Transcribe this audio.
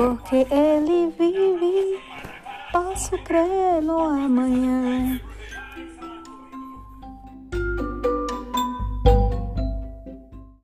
porque ele vive, posso crer no amanhã.